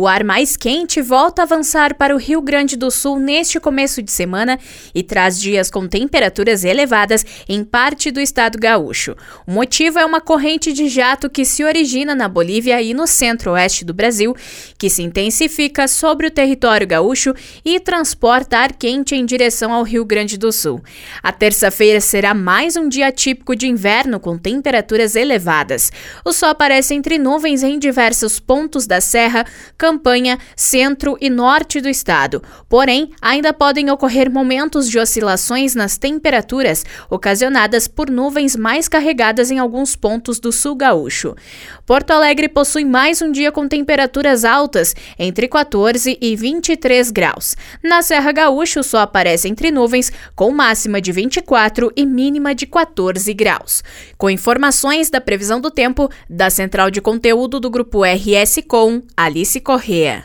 O ar mais quente volta a avançar para o Rio Grande do Sul neste começo de semana e traz dias com temperaturas elevadas em parte do estado gaúcho. O motivo é uma corrente de jato que se origina na Bolívia e no centro-oeste do Brasil, que se intensifica sobre o território gaúcho e transporta ar quente em direção ao Rio Grande do Sul. A terça-feira será mais um dia típico de inverno com temperaturas elevadas. O sol aparece entre nuvens em diversos pontos da serra campanha, centro e norte do estado. Porém, ainda podem ocorrer momentos de oscilações nas temperaturas, ocasionadas por nuvens mais carregadas em alguns pontos do sul gaúcho. Porto Alegre possui mais um dia com temperaturas altas, entre 14 e 23 graus. Na Serra Gaúcha, sol aparece entre nuvens, com máxima de 24 e mínima de 14 graus. Com informações da previsão do tempo, da Central de Conteúdo do Grupo RS Com, Alice here.